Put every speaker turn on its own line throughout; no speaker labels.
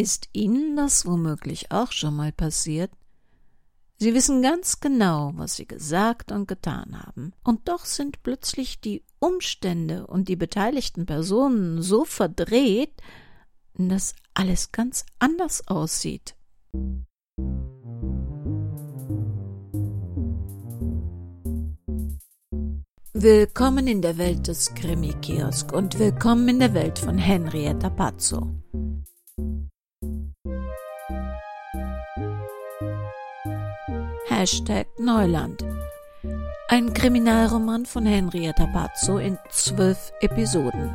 Ist Ihnen das womöglich auch schon mal passiert? Sie wissen ganz genau, was Sie gesagt und getan haben, und doch sind plötzlich die Umstände und die beteiligten Personen so verdreht, dass alles ganz anders aussieht. Willkommen in der Welt des Krimi-Kiosk und willkommen in der Welt von Henrietta Pazzo. Hashtag Neuland. Ein Kriminalroman von Henrietta Pazzo in zwölf Episoden.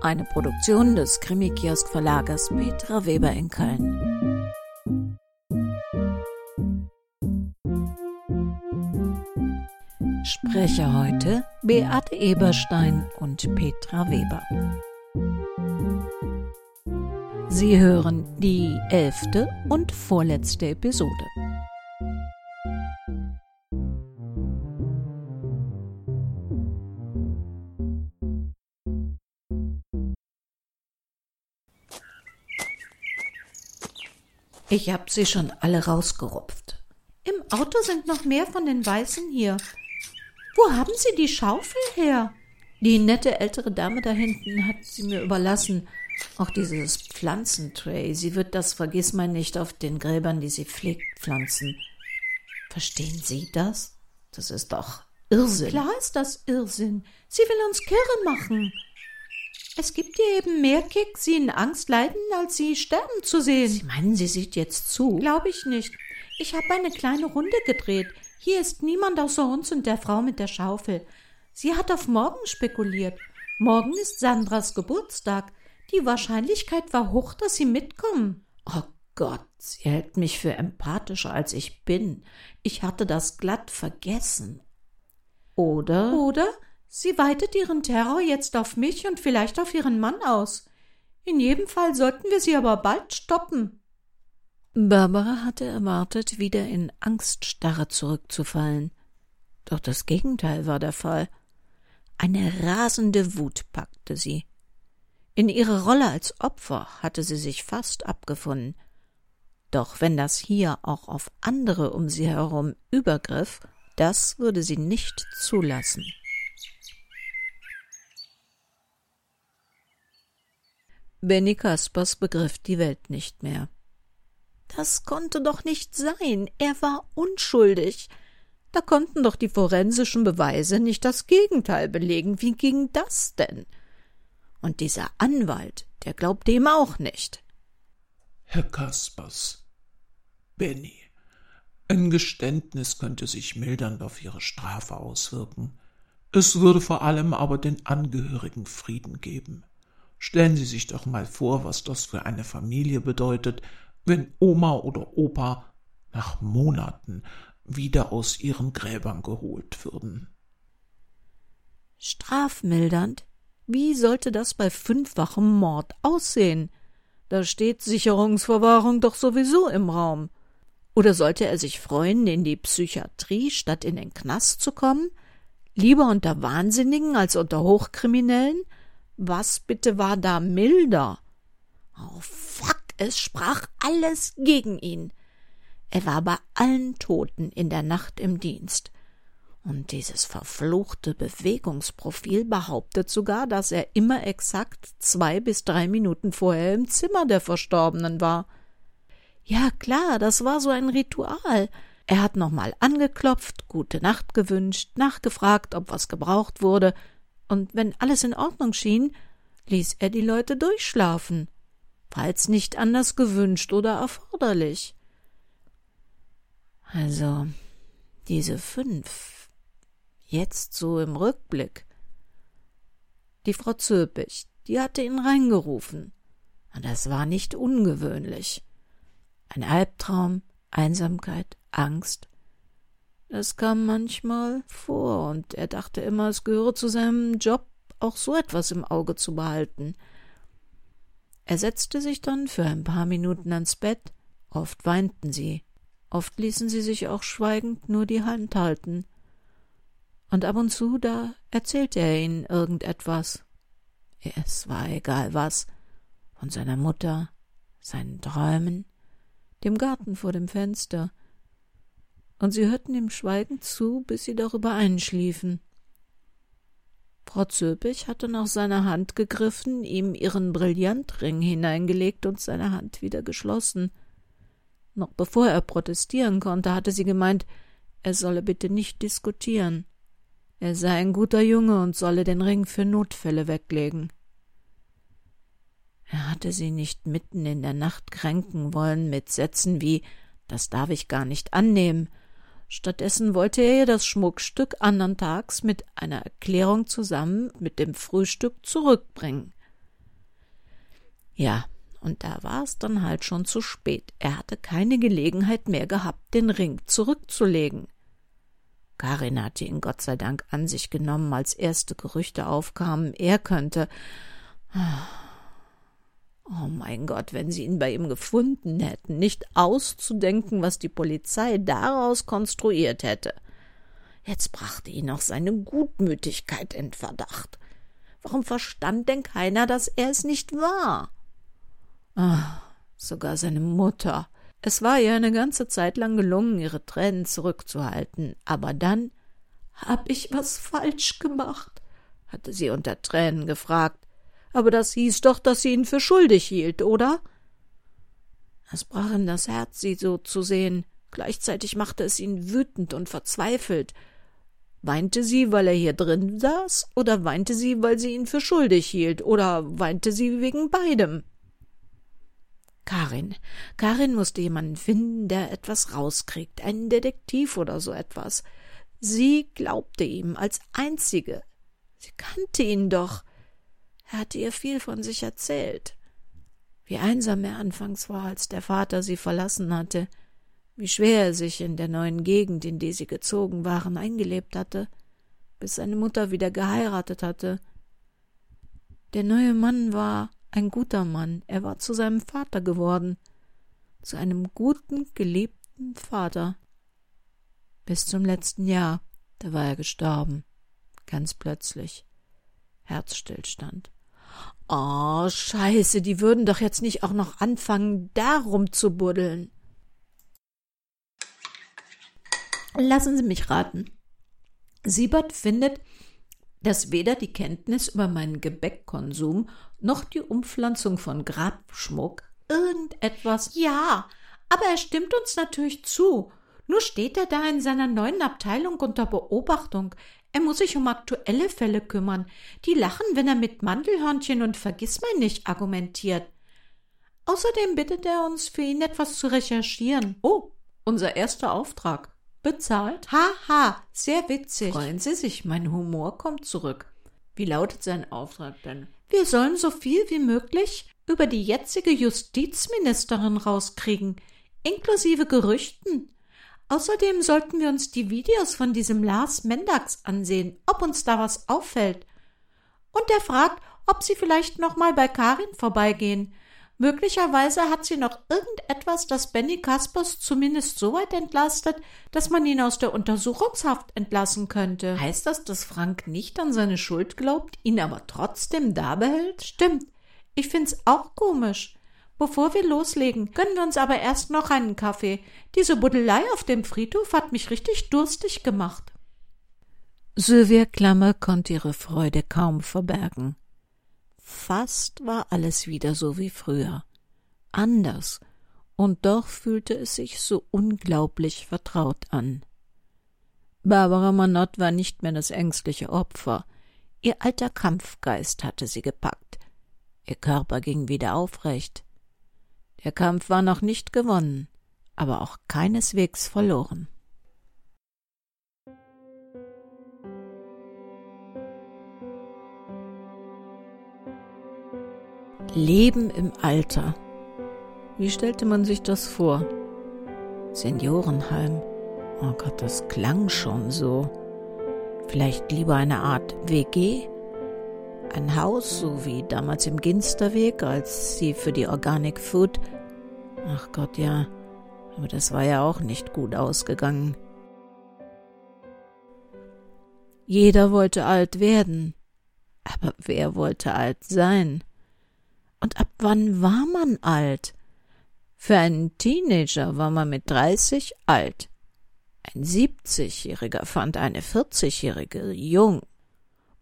Eine Produktion des Krimi-Kiosk-Verlagers Petra Weber in Köln. Sprecher heute Beate Eberstein und Petra Weber. Sie hören die elfte und vorletzte Episode. Ich hab sie schon alle rausgerupft.
Im Auto sind noch mehr von den Weißen hier. Wo haben Sie die Schaufel her?
Die nette ältere Dame da hinten hat sie mir überlassen. Auch dieses Pflanzentray. Sie wird das Vergissmal nicht auf den Gräbern, die sie pflegt, pflanzen. Verstehen Sie das? Das ist doch Irrsinn.
Klar ist das Irrsinn. Sie will uns kirre machen. Es gibt ihr eben mehr Kick, sie in Angst leiden, als sie sterben zu sehen.
Sie meinen, sie sieht jetzt zu?
Glaube ich nicht. Ich habe eine kleine Runde gedreht. Hier ist niemand außer uns und der Frau mit der Schaufel. Sie hat auf morgen spekuliert. Morgen ist Sandras Geburtstag. Die Wahrscheinlichkeit war hoch, dass sie mitkommen.
Oh Gott, sie hält mich für empathischer, als ich bin. Ich hatte das glatt vergessen.
Oder? Oder sie weitet ihren Terror jetzt auf mich und vielleicht auf ihren Mann aus. In jedem Fall sollten wir sie aber bald stoppen.
Barbara hatte erwartet, wieder in Angststarre zurückzufallen. Doch das Gegenteil war der Fall. Eine rasende Wut packte sie. In ihre Rolle als Opfer hatte sie sich fast abgefunden. Doch wenn das hier auch auf andere um sie herum übergriff, das würde sie nicht zulassen. Benny Kaspers begriff die Welt nicht mehr. Das konnte doch nicht sein. Er war unschuldig. Da konnten doch die forensischen Beweise nicht das Gegenteil belegen. Wie ging das denn? Und dieser Anwalt, der glaubte ihm auch nicht.
Herr Kaspers, Benny, ein Geständnis könnte sich mildernd auf Ihre Strafe auswirken. Es würde vor allem aber den Angehörigen Frieden geben. Stellen Sie sich doch mal vor, was das für eine Familie bedeutet, wenn Oma oder Opa nach Monaten wieder aus ihren Gräbern geholt würden.
Strafmildernd? Wie sollte das bei fünffachem Mord aussehen? Da steht Sicherungsverwahrung doch sowieso im Raum. Oder sollte er sich freuen, in die Psychiatrie statt in den Knast zu kommen? Lieber unter Wahnsinnigen als unter Hochkriminellen? Was bitte war da milder? Oh, fuck! es sprach alles gegen ihn. Er war bei allen Toten in der Nacht im Dienst. Und dieses verfluchte Bewegungsprofil behauptet sogar, dass er immer exakt zwei bis drei Minuten vorher im Zimmer der Verstorbenen war. Ja, klar, das war so ein Ritual. Er hat nochmal angeklopft, gute Nacht gewünscht, nachgefragt, ob was gebraucht wurde, und wenn alles in Ordnung schien, ließ er die Leute durchschlafen falls nicht anders gewünscht oder erforderlich. Also, diese fünf, jetzt so im Rückblick. Die Frau Zöpich, die hatte ihn reingerufen. Und das war nicht ungewöhnlich. Ein Albtraum, Einsamkeit, Angst. Das kam manchmal vor, und er dachte immer, es gehöre zu seinem Job, auch so etwas im Auge zu behalten – er setzte sich dann für ein paar Minuten ans Bett. Oft weinten sie, oft ließen sie sich auch schweigend nur die Hand halten. Und ab und zu da erzählte er ihnen irgendetwas. Es war egal was, von seiner Mutter, seinen Träumen, dem Garten vor dem Fenster, und sie hörten ihm schweigend zu, bis sie darüber einschliefen. Frau Zöpich hatte nach seiner Hand gegriffen, ihm ihren Brillantring hineingelegt und seine Hand wieder geschlossen. Noch bevor er protestieren konnte, hatte sie gemeint, er solle bitte nicht diskutieren. Er sei ein guter Junge und solle den Ring für Notfälle weglegen. Er hatte sie nicht mitten in der Nacht kränken wollen mit Sätzen wie Das darf ich gar nicht annehmen, Stattdessen wollte er ihr das Schmuckstück andern Tags mit einer Erklärung zusammen mit dem Frühstück zurückbringen. Ja, und da war es dann halt schon zu spät. Er hatte keine Gelegenheit mehr gehabt, den Ring zurückzulegen. Karin hatte ihn Gott sei Dank an sich genommen, als erste Gerüchte aufkamen, er könnte. Oh mein Gott, wenn sie ihn bei ihm gefunden hätten, nicht auszudenken, was die Polizei daraus konstruiert hätte. Jetzt brachte ihn auch seine Gutmütigkeit in Verdacht. Warum verstand denn keiner, dass er es nicht war? Ah, sogar seine Mutter. Es war ihr eine ganze Zeit lang gelungen, ihre Tränen zurückzuhalten, aber dann hab ich was falsch gemacht, hatte sie unter Tränen gefragt aber das hieß doch, dass sie ihn für schuldig hielt, oder? Es brach ihm das Herz, sie so zu sehen. Gleichzeitig machte es ihn wütend und verzweifelt. Weinte sie, weil er hier drin saß, oder weinte sie, weil sie ihn für schuldig hielt, oder weinte sie wegen beidem? Karin. Karin musste jemanden finden, der etwas rauskriegt, einen Detektiv oder so etwas. Sie glaubte ihm als einzige. Sie kannte ihn doch. Er hatte ihr viel von sich erzählt. Wie einsam er anfangs war, als der Vater sie verlassen hatte, wie schwer er sich in der neuen Gegend, in die sie gezogen waren, eingelebt hatte, bis seine Mutter wieder geheiratet hatte. Der neue Mann war ein guter Mann, er war zu seinem Vater geworden, zu einem guten, geliebten Vater. Bis zum letzten Jahr, da war er gestorben, ganz plötzlich. Herzstillstand. Oh, scheiße, die würden doch jetzt nicht auch noch anfangen, darum zu buddeln. Lassen Sie mich raten. Siebert findet, dass weder die Kenntnis über meinen Gebäckkonsum noch die Umpflanzung von Grabschmuck irgendetwas.
Ja, aber er stimmt uns natürlich zu. Nur steht er da in seiner neuen Abteilung unter Beobachtung. Er muss sich um aktuelle Fälle kümmern. Die lachen, wenn er mit Mandelhörnchen und Vergissmeinnicht argumentiert. Außerdem bittet er uns, für ihn etwas zu recherchieren.
Oh, unser erster Auftrag. Bezahlt?
Haha, sehr witzig.
Freuen Sie sich, mein Humor kommt zurück. Wie lautet sein Auftrag denn?
Wir sollen so viel wie möglich über die jetzige Justizministerin rauskriegen, inklusive Gerüchten. Außerdem sollten wir uns die Videos von diesem Lars Mendax ansehen, ob uns da was auffällt. Und er fragt, ob sie vielleicht noch mal bei Karin vorbeigehen. Möglicherweise hat sie noch irgendetwas, das Benny Kaspers zumindest so weit entlastet, dass man ihn aus der Untersuchungshaft entlassen könnte.
Heißt das, dass Frank nicht an seine Schuld glaubt, ihn aber trotzdem da behält?
Stimmt. Ich find's auch komisch. Bevor wir loslegen, gönnen wir uns aber erst noch einen Kaffee. Diese Buddelei auf dem Friedhof hat mich richtig durstig gemacht.
Sylvia Klammer konnte ihre Freude kaum verbergen. Fast war alles wieder so wie früher. Anders, und doch fühlte es sich so unglaublich vertraut an. Barbara Manott war nicht mehr das ängstliche Opfer. Ihr alter Kampfgeist hatte sie gepackt. Ihr Körper ging wieder aufrecht. Der Kampf war noch nicht gewonnen, aber auch keineswegs verloren. Leben im Alter. Wie stellte man sich das vor? Seniorenheim. Oh Gott, das klang schon so. Vielleicht lieber eine Art WG? Ein Haus, so wie damals im Ginsterweg, als sie für die Organic Food. Ach Gott, ja. Aber das war ja auch nicht gut ausgegangen. Jeder wollte alt werden. Aber wer wollte alt sein? Und ab wann war man alt? Für einen Teenager war man mit dreißig alt. Ein siebzigjähriger fand eine vierzigjährige jung.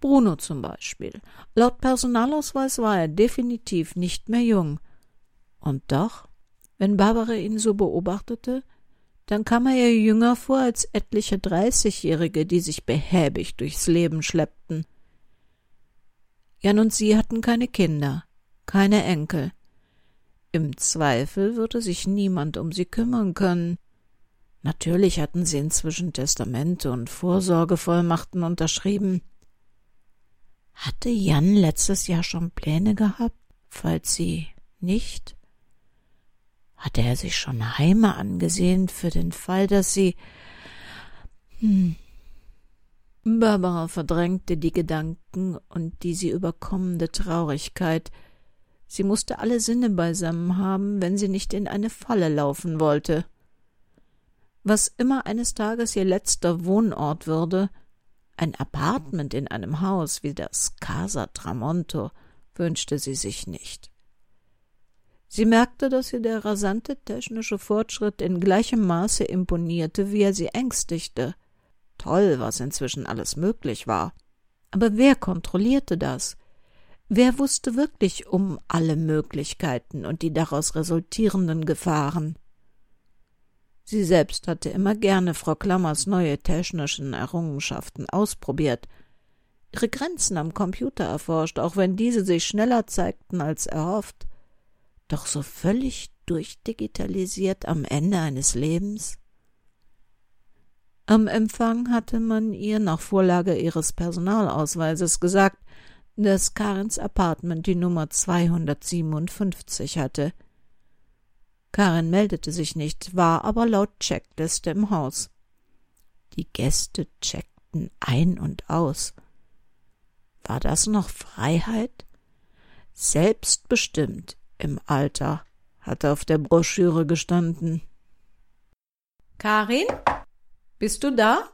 Bruno zum Beispiel. Laut Personalausweis war er definitiv nicht mehr jung. Und doch, wenn Barbara ihn so beobachtete, dann kam er ihr jünger vor als etliche Dreißigjährige, die sich behäbig durchs Leben schleppten. Jan und sie hatten keine Kinder, keine Enkel. Im Zweifel würde sich niemand um sie kümmern können. Natürlich hatten sie inzwischen Testamente und Vorsorgevollmachten unterschrieben. Hatte Jan letztes Jahr schon Pläne gehabt, falls sie nicht? Hatte er sich schon Heime angesehen für den Fall, dass sie. Hm. Barbara verdrängte die Gedanken und die sie überkommende Traurigkeit, Sie musste alle Sinne beisammen haben, wenn sie nicht in eine Falle laufen wollte. Was immer eines Tages ihr letzter Wohnort würde, ein Apartment in einem Haus wie das Casa Tramonto, wünschte sie sich nicht. Sie merkte, dass ihr der rasante technische Fortschritt in gleichem Maße imponierte, wie er sie ängstigte. Toll, was inzwischen alles möglich war. Aber wer kontrollierte das? Wer wusste wirklich um alle Möglichkeiten und die daraus resultierenden Gefahren? Sie selbst hatte immer gerne Frau Klammers neue technischen Errungenschaften ausprobiert, ihre Grenzen am Computer erforscht, auch wenn diese sich schneller zeigten als erhofft, doch so völlig durchdigitalisiert am Ende eines Lebens? Am Empfang hatte man ihr nach Vorlage ihres Personalausweises gesagt, dass Karens Apartment die Nummer 257 hatte. Karin meldete sich nicht, war aber laut Checkliste im Haus. Die Gäste checkten ein und aus. War das noch Freiheit? Selbstbestimmt im Alter, hatte auf der Broschüre gestanden.
Karin, bist du da?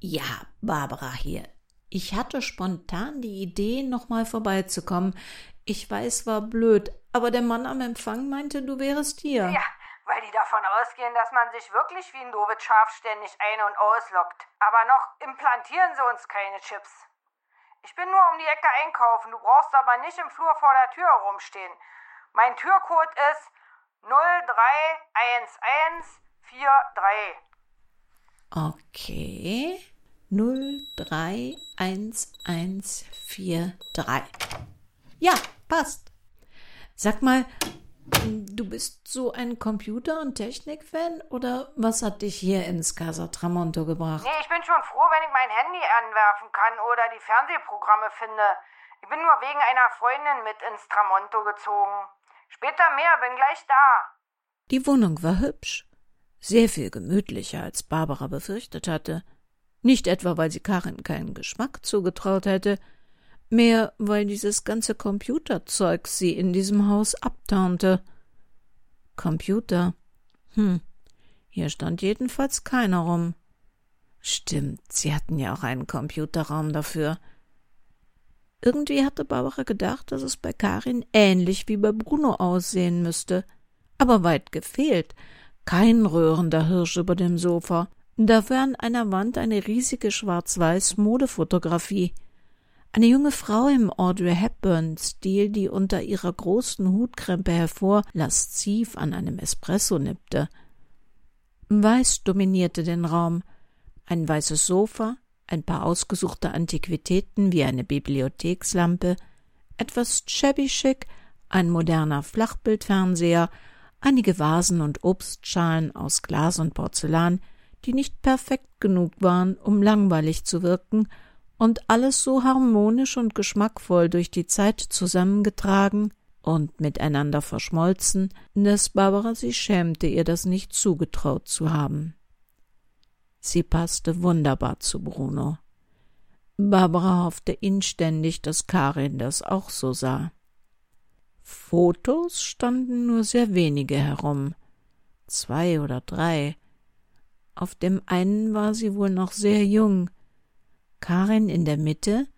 Ja, Barbara hier. Ich hatte spontan die Idee, nochmal vorbeizukommen. Ich weiß, war blöd, aber der Mann am Empfang meinte, du wärest hier.
Ja, weil die davon ausgehen, dass man sich wirklich wie ein Dovid Schaf ständig ein- und auslockt. Aber noch implantieren sie uns keine Chips. Ich bin nur um die Ecke einkaufen, du brauchst aber nicht im Flur vor der Tür herumstehen. Mein Türcode ist 031143.
Okay. 031143. Ja, passt. Sag mal, du bist so ein Computer- und Technikfan oder was hat dich hier ins Casa Tramonto gebracht?
Nee, ich bin schon froh, wenn ich mein Handy anwerfen kann oder die Fernsehprogramme finde. Ich bin nur wegen einer Freundin mit ins Tramonto gezogen. Später mehr, bin gleich da.
Die Wohnung war hübsch sehr viel gemütlicher, als Barbara befürchtet hatte. Nicht etwa, weil sie Karin keinen Geschmack zugetraut hätte, mehr weil dieses ganze Computerzeug sie in diesem Haus abtaunte. Computer. Hm, hier stand jedenfalls keiner rum. Stimmt, sie hatten ja auch einen Computerraum dafür. Irgendwie hatte Barbara gedacht, dass es bei Karin ähnlich wie bei Bruno aussehen müsste. Aber weit gefehlt kein röhrender Hirsch über dem Sofa, dafür an einer Wand eine riesige schwarz-weiß Modefotografie. Eine junge Frau im Audrey Hepburn-Stil, die unter ihrer großen Hutkrempe hervor lasziv an einem Espresso nippte. Weiß dominierte den Raum. Ein weißes Sofa, ein paar ausgesuchte Antiquitäten wie eine Bibliothekslampe, etwas shabby ein moderner Flachbildfernseher einige Vasen und Obstschalen aus Glas und Porzellan, die nicht perfekt genug waren, um langweilig zu wirken, und alles so harmonisch und geschmackvoll durch die Zeit zusammengetragen und miteinander verschmolzen, dass Barbara sich schämte, ihr das nicht zugetraut zu haben. Sie passte wunderbar zu Bruno. Barbara hoffte inständig, dass Karin das auch so sah. Fotos standen nur sehr wenige herum, zwei oder drei. Auf dem einen war sie wohl noch sehr jung, Karin in der Mitte,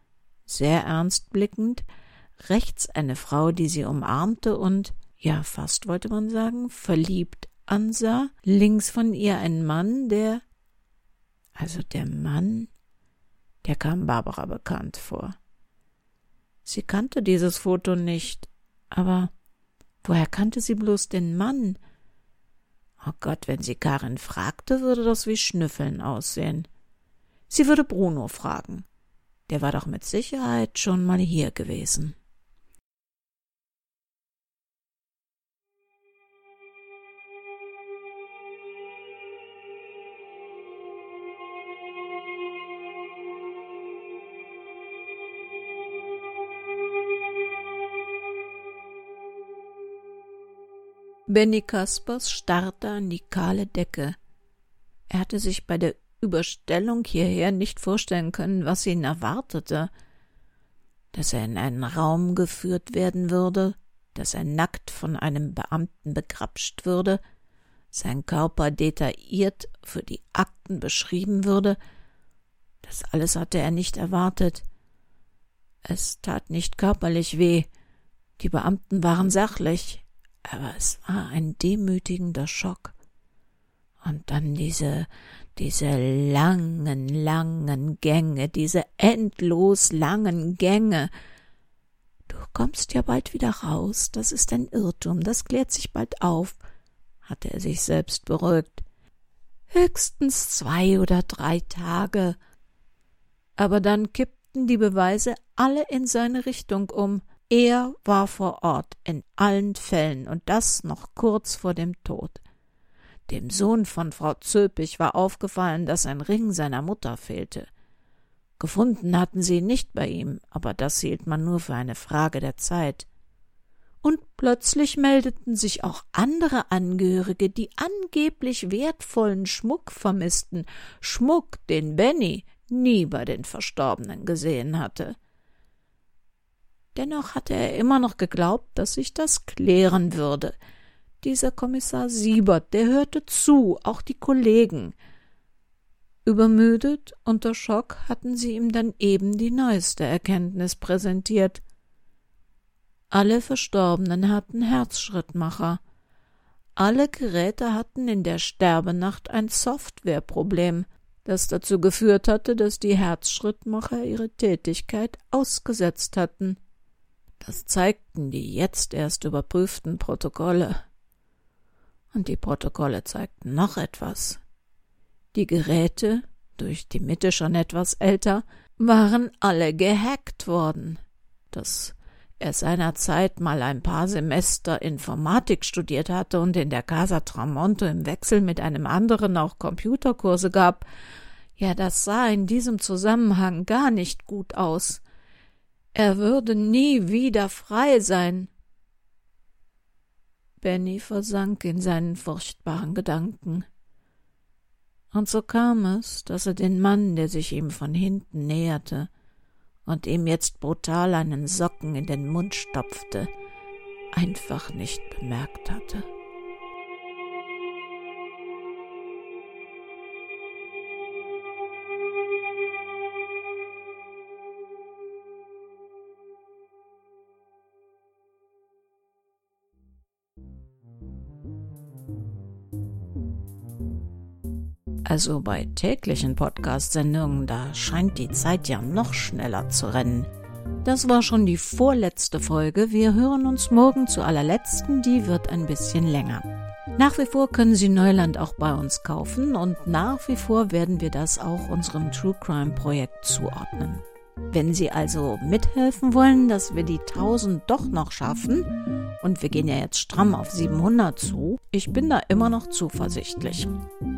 sehr ernst blickend, rechts eine Frau, die sie umarmte und, ja, fast wollte man sagen, verliebt ansah, links von ihr ein Mann, der, also der Mann, der kam Barbara bekannt vor. Sie kannte dieses Foto nicht, aber woher kannte sie bloß den Mann? Oh Gott, wenn sie Karin fragte, würde das wie Schnüffeln aussehen. Sie würde Bruno fragen. Der war doch mit Sicherheit schon mal hier gewesen. Benny Kaspers starrte an die kahle Decke. Er hatte sich bei der Überstellung hierher nicht vorstellen können, was ihn erwartete. Dass er in einen Raum geführt werden würde, dass er nackt von einem Beamten begrapscht würde, sein Körper detailliert für die Akten beschrieben würde, das alles hatte er nicht erwartet. Es tat nicht körperlich weh, die Beamten waren sachlich, aber es war ein demütigender Schock. Und dann diese, diese langen, langen Gänge, diese endlos langen Gänge. Du kommst ja bald wieder raus, das ist ein Irrtum, das klärt sich bald auf, hatte er sich selbst beruhigt. Höchstens zwei oder drei Tage. Aber dann kippten die Beweise alle in seine Richtung um. Er war vor Ort in allen Fällen und das noch kurz vor dem Tod. Dem Sohn von Frau Zöpich war aufgefallen, dass ein Ring seiner Mutter fehlte. Gefunden hatten sie ihn nicht bei ihm, aber das hielt man nur für eine Frage der Zeit. Und plötzlich meldeten sich auch andere Angehörige, die angeblich wertvollen Schmuck vermissten, Schmuck, den Benny nie bei den Verstorbenen gesehen hatte. Dennoch hatte er immer noch geglaubt, dass sich das klären würde. Dieser Kommissar Siebert, der hörte zu, auch die Kollegen. Übermüdet, unter Schock, hatten sie ihm dann eben die neueste Erkenntnis präsentiert. Alle Verstorbenen hatten Herzschrittmacher. Alle Geräte hatten in der Sterbenacht ein Softwareproblem, das dazu geführt hatte, dass die Herzschrittmacher ihre Tätigkeit ausgesetzt hatten. Das zeigten die jetzt erst überprüften Protokolle. Und die Protokolle zeigten noch etwas. Die Geräte, durch die Mitte schon etwas älter, waren alle gehackt worden. Dass er seinerzeit mal ein paar Semester Informatik studiert hatte und in der Casa Tramonto im Wechsel mit einem anderen auch Computerkurse gab, ja, das sah in diesem Zusammenhang gar nicht gut aus. Er würde nie wieder frei sein. Benny versank in seinen furchtbaren Gedanken. Und so kam es, dass er den Mann, der sich ihm von hinten näherte und ihm jetzt brutal einen Socken in den Mund stopfte, einfach nicht bemerkt hatte. Also bei täglichen Podcast-Sendungen, da scheint die Zeit ja noch schneller zu rennen. Das war schon die vorletzte Folge. Wir hören uns morgen zur allerletzten, die wird ein bisschen länger. Nach wie vor können Sie Neuland auch bei uns kaufen und nach wie vor werden wir das auch unserem True Crime Projekt zuordnen. Wenn Sie also mithelfen wollen, dass wir die 1000 doch noch schaffen, und wir gehen ja jetzt stramm auf 700 zu, ich bin da immer noch zuversichtlich.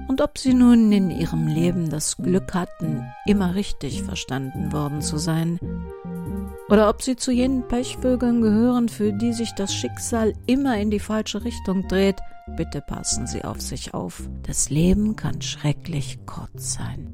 Und ob Sie nun in Ihrem Leben das Glück hatten, immer richtig verstanden worden zu sein, oder ob Sie zu jenen Pechvögeln gehören, für die sich das Schicksal immer in die falsche Richtung dreht, bitte passen Sie auf sich auf. Das Leben kann schrecklich kurz sein.